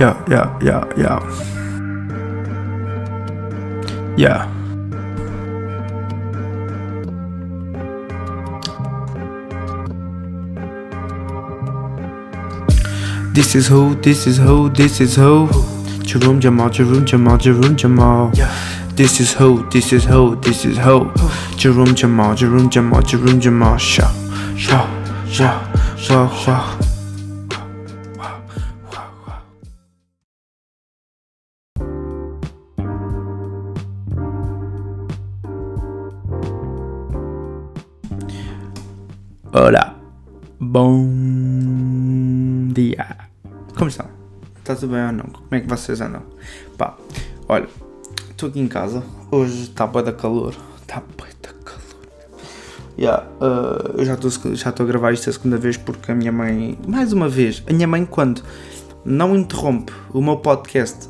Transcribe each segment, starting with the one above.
Yeah, yeah, yeah, yeah. Yeah. This is who, this is who, this is who. Jerome Jamal, Jerome Jamal, Jerome Jamal. This is who, this is who, this is who. Jerome Jamal, Jerome Jamal, Jerome Jamal. Show, show, show, show, show. Bom dia. Como estão? Está tudo bem ou não? Como é que vocês andam? Pá, olha, estou aqui em casa. Hoje está bué da calor. Está bué da calor. Yeah, uh, eu já estou já a gravar isto a segunda vez porque a minha mãe, mais uma vez, a minha mãe quando não interrompe o meu podcast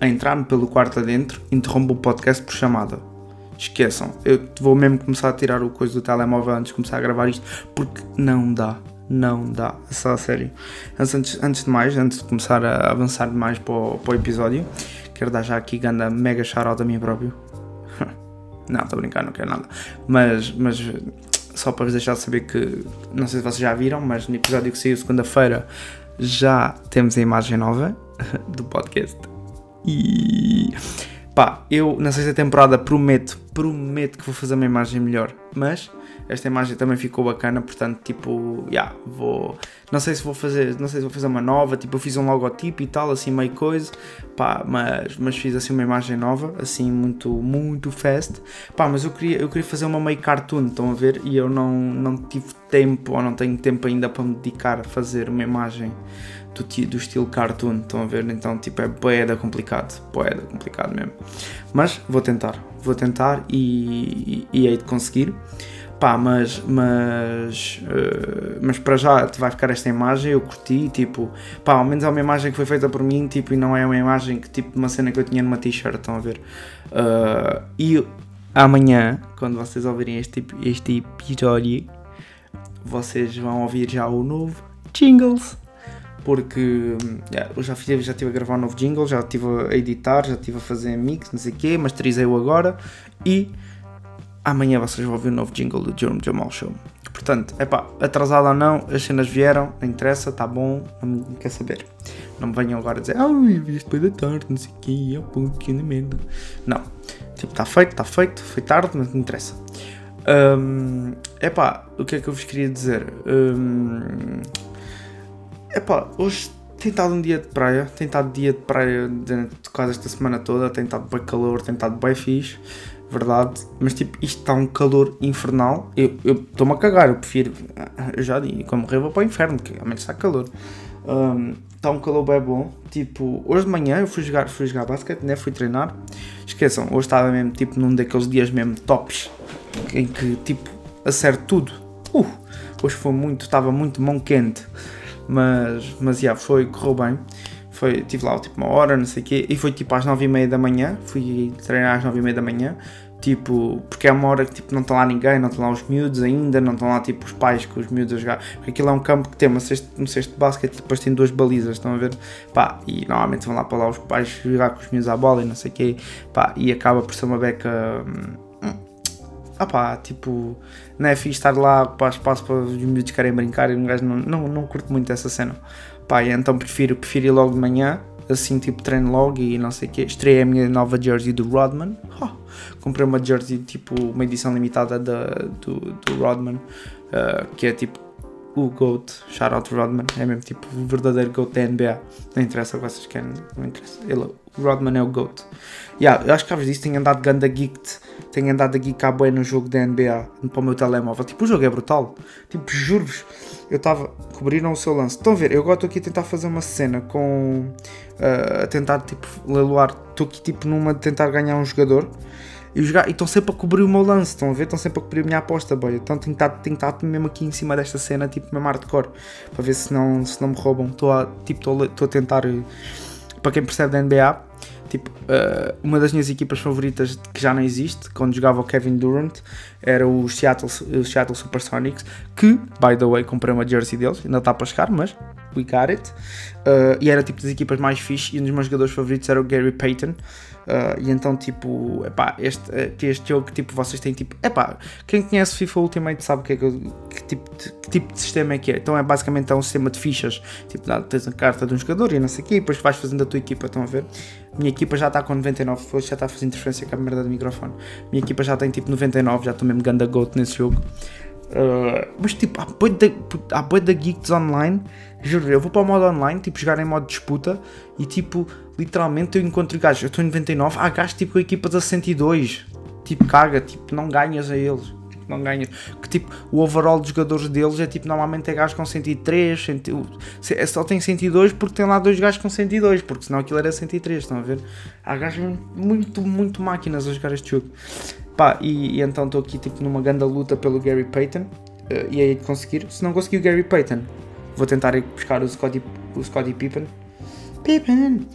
a entrar-me pelo quarto adentro, interrompe o podcast por chamada esqueçam. Eu vou mesmo começar a tirar o coisa do telemóvel antes de começar a gravar isto, porque não dá. Não dá, só a sério. Antes, antes de mais, antes de começar a avançar mais para o, para o episódio, quero dar já aqui ganda mega shoutout a mim próprio. não, estou a brincar, não quero nada. Mas, mas só para vos deixar de saber que, não sei se vocês já viram, mas no episódio que saiu segunda-feira já temos a imagem nova do podcast. E Pá, eu na sexta temporada prometo, prometo que vou fazer uma imagem melhor, mas esta imagem também ficou bacana, portanto, tipo, já, yeah, vou. Não sei se vou fazer, não sei se vou fazer uma nova, tipo, eu fiz um logotipo e tal, assim, meio coisa, pá, mas, mas fiz assim uma imagem nova, assim, muito, muito fast, pá, mas eu queria, eu queria fazer uma meio cartoon, estão a ver, e eu não, não tive tempo, ou não tenho tempo ainda para me dedicar a fazer uma imagem do, do estilo cartoon, estão a ver? Então, tipo, é boeda complicado, boeda complicado mesmo. Mas vou tentar, vou tentar e, e, e hei de conseguir. Pá, mas, mas, uh, mas para já vai ficar esta imagem, eu curti, tipo, pá, ao menos é uma imagem que foi feita por mim, tipo, e não é uma imagem que, tipo, uma cena que eu tinha numa t-shirt, estão a ver? Uh, e amanhã, quando vocês ouvirem este, este episódio, vocês vão ouvir já o novo Jingles porque yeah, eu já, fiz, já estive a gravar um novo jingle, já estive a editar, já estive a fazer mix, não sei o quê, masterizei-o agora e amanhã vocês vão ouvir o um novo jingle do Jerome Jamal Show. Portanto, é pá, atrasado ou não, as cenas vieram, não interessa, está bom, não quer saber. Não me venham agora dizer, ah, eu vi depois da tarde, não sei o quê, é um que merda. Não, tipo, está feito, está feito, foi tarde, mas não interessa. Um, epá, o que é que eu vos queria dizer? Um, Epá, hoje tem estado um dia de praia, tem estado dia de praia de quase esta semana toda, tem estado bem calor, tem estado bem fixe, verdade, mas tipo, isto está um calor infernal, eu estou-me a cagar, eu prefiro, eu já digo, quando morrer vou para o inferno, que realmente está calor. Um, está um calor bem bom, tipo, hoje de manhã eu fui jogar, fui jogar basquete, né, fui treinar, esqueçam, hoje estava mesmo tipo num daqueles dias mesmo tops, em que tipo, acerto tudo, uh, hoje foi muito, estava muito mão quente, mas, mas yeah, foi, correu bem. Foi, tive lá tipo uma hora, não sei o quê, e foi tipo às nove e meia da manhã, fui treinar às nove e meia da manhã, tipo, porque é uma hora que tipo, não está lá ninguém, não estão lá os miúdos ainda, não estão lá tipo os pais com os miúdos a jogar, porque aquilo é um campo que tem uma cesto, um cesto de basquete e depois tem duas balizas, estão a ver? Pá, e normalmente vão lá para lá os pais jogar com os miúdos à bola e não sei o quê, pá, e acaba por ser uma beca. Hum, ah pá, tipo, não é fixe estar lá para espaço para os miúdos querem brincar e um gajo não, não, não curto muito essa cena. Pá, então prefiro, prefiro ir logo de manhã, assim tipo treino logo e não sei o quê. Estreiei a minha nova jersey do Rodman. Oh, comprei uma jersey tipo, uma edição limitada da, do, do Rodman, uh, que é tipo o GOAT, shout out Rodman, é mesmo tipo o verdadeiro GOAT da NBA. Não interessa o que vocês querem, não interessa. Ele, o Rodman é o GOAT. Yeah, eu acho que vos disse, tenho andado ganda geeked, tenho andado a geekar bem no jogo da NBA para o meu telemóvel. Tipo, o jogo é brutal. Tipo, juro-vos, eu estava. Cobriram o seu lance. Estão a ver? Eu agora estou aqui a tentar fazer uma cena com. Uh, a tentar, tipo, leiloar. Estou aqui, tipo, numa de tentar ganhar um jogador e estão sempre a cobrir o meu lance, estão a ver? Estão sempre a cobrir a minha aposta, boy. Então tenho que estar, mesmo aqui em cima desta cena, tipo mesmo hardcore, para ver se não, se não me roubam. Estou a, tipo, estou a tentar, para quem percebe da NBA, tipo, uh, uma das minhas equipas favoritas que já não existe, quando jogava o Kevin Durant, era o Seattle, o Seattle Supersonics, que, by the way, comprei uma jersey deles, ainda está para chegar, mas we got it. Uh, e era tipo das equipas mais fixe, e um dos meus jogadores favoritos era o Gary Payton. Uh, e então, tipo, epá, este, este jogo, tipo, vocês têm tipo, epá, quem conhece FIFA Ultimate sabe que, é que, que, tipo, de, que tipo de sistema é que é. Então é basicamente é um sistema de fichas, tipo, tens a carta de um jogador e não sei o quê, e depois vais fazendo a tua equipa, estão a ver? Minha equipa já está com 99, já está a fazer interferência com a merda do microfone. Minha equipa já tem tipo 99, já estou mesmo ganda goat nesse jogo. Uh, mas tipo, há boi da, da Geeks online, juro, eu vou para o modo online, tipo, jogar em modo disputa e tipo, literalmente eu encontro gajos, eu estou em 99, há gajos tipo com equipas a 102, tipo, caga, tipo, não ganhas a eles, tipo, não ganhas, que tipo, o overall dos jogadores deles é tipo, normalmente é gajos com 103, 100, é, só tem 102 porque tem lá dois gajos com 102, porque senão aquilo era 103, estão a ver? Há gajos muito, muito máquinas a jogar este jogo. Pá, e, e então estou aqui tipo numa grande luta pelo Gary Payton uh, e aí de conseguir. Se não conseguir o Gary Payton, vou tentar ir buscar o Scottie, o Scottie Pippen. Pippen!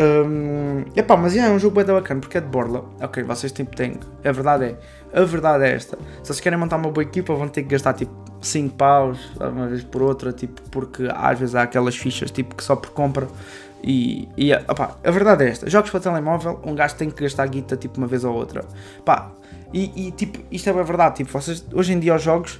Um, epá, mas yeah, é um jogo bem bacana porque é de borla. Ok, vocês tipo têm. A verdade é. A verdade é esta. Se vocês querem montar uma boa equipa, vão ter que gastar tipo 5 paus uma vez por outra, tipo, porque às vezes há aquelas fichas tipo que só por compra e, e a verdade é esta: jogos para telemóvel, um gajo tem que gastar guita tipo uma vez ou outra. Pá, e, e, tipo, isto é verdade. Tipo, vocês, hoje em dia os jogos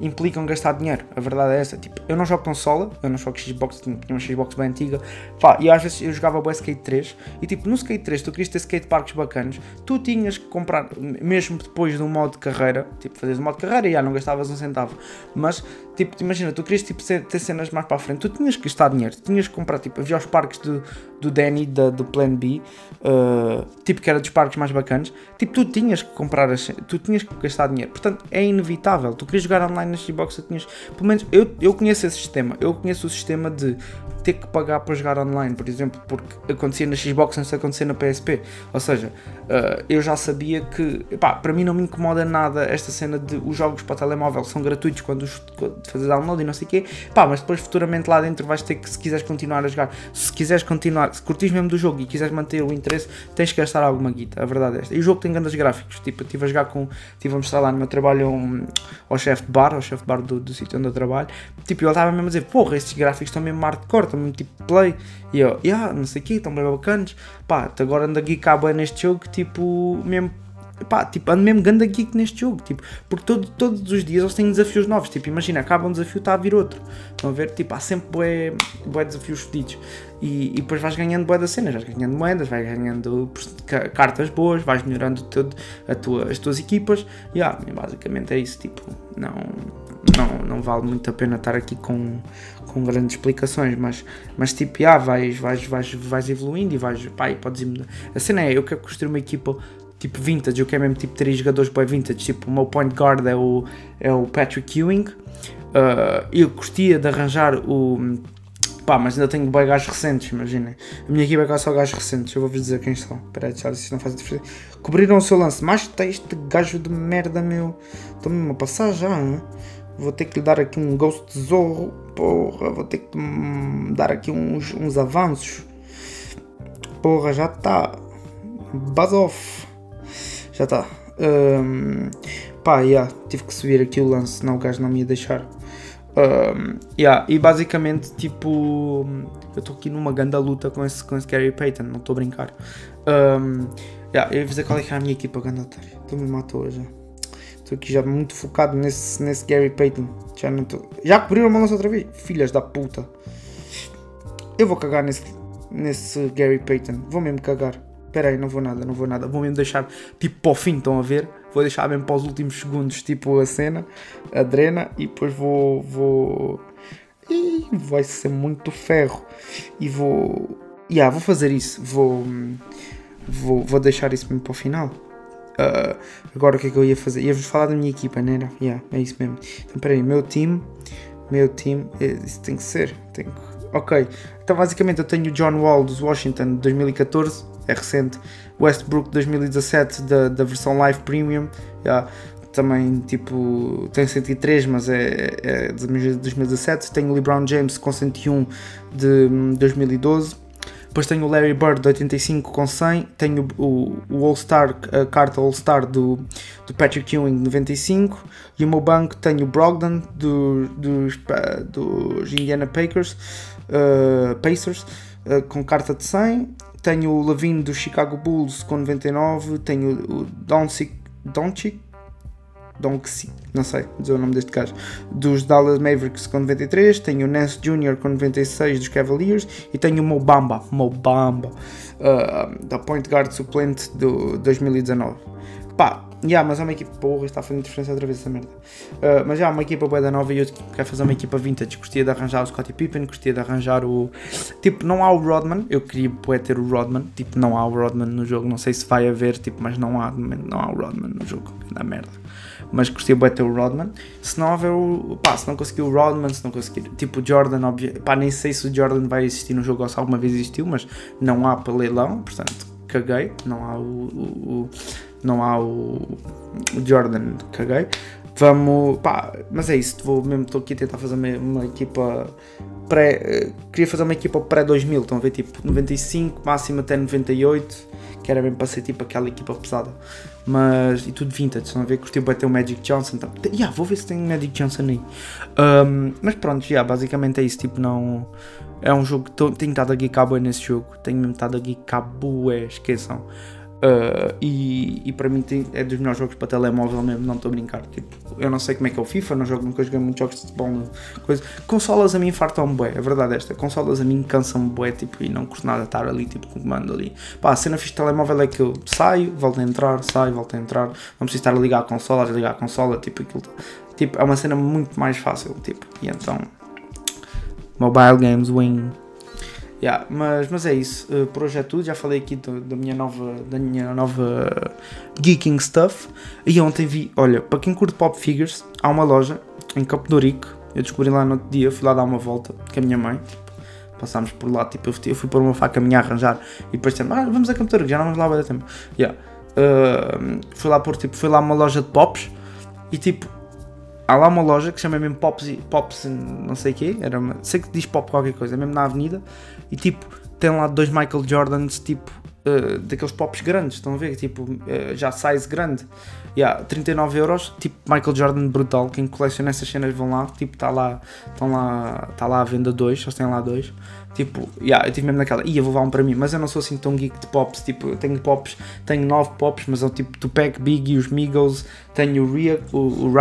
implicam gastar dinheiro. A verdade é essa. Tipo, eu não jogo consola, eu não jogo Xbox, tinha uma Xbox bem antiga. Pá, e às vezes eu jogava o Skate 3 e tipo, no Skate 3 tu querias ter skate parks bacanas, tu tinhas que comprar, mesmo depois do modo de carreira, tipo, fazeres o modo de carreira e já não gastavas um centavo. Mas, tipo, imagina, tu querias tipo, ter cenas mais para a frente, tu tinhas que gastar dinheiro, tinhas que comprar, tipo, havia os parques do, do Danny, da, do Plan B, uh, tipo, que era dos parques mais bacanas, tipo, tu tinhas que comprar, as, tu tinhas que gastar dinheiro. Portanto, é inevitável. Tu querias jogar online na Xbox, tu tinhas, pelo menos, eu, eu conheço esse sistema, eu conheço o sistema de ter que pagar para jogar online, por exemplo, porque acontecia na Xbox antes de acontecer na PSP. Ou seja, uh, eu já sabia que, pá, para mim não me incomoda nada esta cena de os jogos para telemóvel são gratuitos quando, os, quando fazes download e não sei o quê, pá, mas depois futuramente lá dentro vais ter que, se quiseres continuar a jogar, se quiseres continuar, se curtis mesmo do jogo e quiseres manter o interesse, tens que gastar alguma guita, a verdade é esta. E o jogo tem grandes gráficos, tipo, estive a jogar com, estive a mostrar lá no meu trabalho um, ao chefe de bar, ao chefe de bar do, do sítio onde eu trabalho, tipo, ele estava mesmo a dizer, porra, estes gráficos estão mesmo hardcore, estão mesmo tipo play. E eu, yeah, não sei o quê, estão bem bacanas. Pá, agora ando a geekar bem neste jogo, tipo, mesmo tipo, ando mesmo ganda geek neste jogo, tipo, porque todo, todos os dias eles têm desafios novos, tipo, imagina, acaba um desafio, está a vir outro, estão a ver, tipo, há sempre bué, bué desafios fedidos, e, e depois vais ganhando bué das cenas, vais ganhando moedas, vais ganhando cartas boas, vais melhorando a tua, as tuas equipas, e yeah, basicamente é isso, tipo, não, não, não vale muito a pena estar aqui com, com grandes explicações, mas, mas tipo, yeah, vais, vais, vais, vais evoluindo e vais, pá, e podes ir A cena é, eu quero construir uma equipa tipo vintage, eu quero mesmo tipo ter jogadores bem vintage, tipo o meu point guard é o, é o Patrick Ewing, uh, eu gostaria de arranjar o pá, mas ainda tenho bem gajos recentes, imaginem, a minha equipa é só gajos recentes, eu vou-vos dizer quem são, peraí, já não faz diferença, cobriram o seu lance, mas tem este gajo de merda meu, estou-me a passar já, hein? vou ter que lhe dar aqui um ghost tesouro, porra, vou ter que hum, dar aqui uns, uns avanços, porra, já está, buzz off, já está. Um, pá, yeah, tive que subir aqui o lance, senão o gajo não me ia deixar. Um, yeah, e basicamente, tipo, eu estou aqui numa grande luta com esse, com esse Gary Payton, não estou a brincar. Um, yeah, eu ia dizer qual é que é a minha equipa, otário. Tu me matou já. Estou aqui já muito focado nesse, nesse Gary Payton. Já não. Já cobriram uma lança outra vez? Filhas da puta. Eu vou cagar nesse, nesse Gary Payton. Vou mesmo cagar. Espera aí, não vou nada, não vou nada. Vou mesmo deixar tipo para o fim, estão a ver? Vou deixar mesmo para os últimos segundos, tipo a cena, a drena, e depois vou. vou... E vai ser muito ferro. E vou. Yeah, vou fazer isso. Vou. Vou, vou deixar isso mesmo para o final. Uh, agora o que é que eu ia fazer? Ia-vos falar da minha equipa, não era? Yeah, é isso mesmo. Então peraí, meu time. Meu time. É, isso tem que ser. Tem que... Ok. Então basicamente eu tenho o John Wall dos Washington de 2014 é recente. Westbrook 2017 da, da versão Live Premium, yeah, também tipo tem 103, mas é, é de 2017. Tenho LeBron James com 101 de 2012. Depois tenho o Larry Bird de 85 com 100. Tenho o, o All-Star, a carta All-Star do, do Patrick Ewing de 95. E o meu banco tenho o Brogdon do, dos, dos Indiana Pacers, uh, Pacers uh, com carta de 100. Tenho o Levine do Chicago Bulls com 99. Tenho o Doncic, Doncic Donkey, não sei dizer o nome deste gajo, dos Dallas Mavericks com 93, tenho o Nance Jr. com 96 dos Cavaliers e tenho o Mobamba, Mobamba, uh, da point guard suplente do 2019. Pá, yeah, mas é uma equipa, porra, está a fazer diferença outra vez essa merda. Uh, mas já, yeah, uma equipa boa da nova e eu quero fazer uma equipa vintage. Gostaria de arranjar o Scottie Pippen, gostaria de arranjar o. Tipo, não há o Rodman, eu queria poder ter o Rodman, tipo, não há o Rodman no jogo, não sei se vai haver, tipo, mas não há, não há o Rodman no jogo, na merda mas gostei de ter o Rodman. Se não houver o. pá, se não conseguir o Rodman, se não conseguir. Tipo o Jordan, óbvio. pá, nem sei se o Jordan vai existir no jogo ou se alguma vez existiu, mas não há para leilão, portanto, caguei. Não há o. o, o não há o, o Jordan, caguei. Vamos. pá, mas é isso, vou mesmo, estou aqui a tentar fazer uma, uma equipa. Pré, queria fazer uma equipa pré-2000, estão a ver? Tipo 95, máximo até 98, que era mesmo para ser tipo aquela equipa pesada. Mas, e tudo vintage, estão a ver? Curtiu bater o Magic Johnson. Então, yeah, vou ver se tem Magic Johnson aí. Um, mas pronto, yeah, basicamente é isso. Tipo, não. É um jogo que tenho estado a geekar nesse jogo. Tenho estado a geekar esqueçam. Uh, e, e, para mim tem, é dos melhores jogos para telemóvel mesmo, não estou a brincar. Tipo, eu não sei como é que é o FIFA, não jogo, nunca joguei muitos jogos de futebol. Coisa. Consolas a mim fartam-me bué, a verdade é esta. Consolas a mim cansam-me bué tipo, e não custa nada estar ali tipo, com o comando ali. Pá, a cena fixe de telemóvel é que eu saio, volto a entrar, saio, volto a entrar. Não preciso estar a ligar a consola, a ligar a consola, tipo, aquilo. Tipo, é uma cena muito mais fácil, tipo, e então. Mobile Games win Yeah, mas, mas é isso, uh, por hoje é tudo. Já falei aqui da minha nova, da minha nova geeking stuff. E ontem vi, olha, para quem curte pop figures, há uma loja em Campo do Rico. Eu descobri lá no outro dia, fui lá dar uma volta com a minha mãe. Passámos por lá, tipo, eu fui, pôr uma faca a minha a arranjar e depois dissemos, ah, vamos a Campo do Rico, já não vamos lá há tempo. Yeah. Uh, fui lá por, tipo, fui lá uma loja de pops e tipo, há lá uma loja que chama mesmo Pops, Pops não sei o quê, era uma, sei que diz Pop qualquer coisa, é mesmo na avenida, e tipo, tem lá dois Michael Jordans, tipo, uh, daqueles pops grandes, estão a ver? Tipo, uh, já size grande. Yeah, 39 euros, tipo Michael Jordan brutal. Quem coleciona essas cenas vão lá, tipo, está lá, estão lá, está lá à venda dois, só tem lá dois. Tipo, yeah, eu tive mesmo naquela, ia vou levar um para mim, mas eu não sou assim tão geek de pops. Tipo, eu tenho pops, tenho nove pops, mas é tipo Tupac, Big e os Migos. Tenho o, Ria, o, o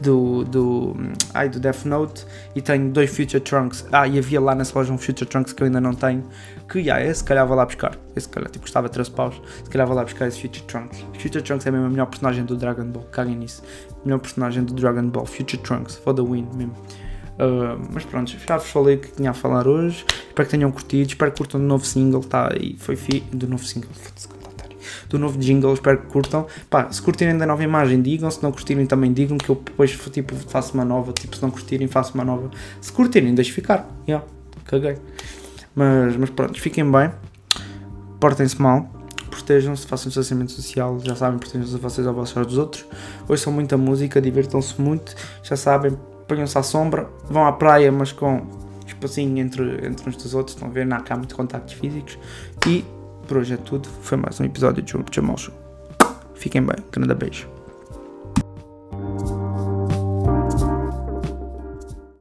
do, do, ai, do Death Note e tenho dois Future Trunks. Ah, e havia lá nessa loja um Future Trunks que eu ainda não tenho. Que, yeah, esse se calhar vou lá buscar. Esse, se calhar, tipo, custava 13 paus. Se calhar vou lá buscar esse Future Trunks. Future Trunks é mesmo a melhor personagem do Dragon Ball, caguem nisso. Melhor personagem do Dragon Ball, Future Trunks, for the win mesmo. Uh, mas pronto, já vos falei o que tinha a falar hoje. Espero que tenham curtido. Espero que curtam do novo single. Tá aí, foi fi do novo single. Do novo jingle, espero que curtam. Pá, se curtirem da nova imagem, digam. Se não curtirem, também digam. Que eu depois tipo, faço uma nova. Tipo, se não curtirem, faço uma nova. Se curtirem, deixe ficar. Yeah, caguei. Mas, mas pronto, fiquem bem. Portem-se mal protejam-se, façam distanciamento social, já sabem, protejam-se a vocês aos vossos dos outros. São muita música, divirtam-se muito, já sabem, ponham-se à sombra, vão à praia, mas com espacinho entre, entre uns dos outros, estão a ver, não há muito contactos físicos. E por hoje é tudo, foi mais um episódio de Jamal Show. Fiquem bem, grande beijo.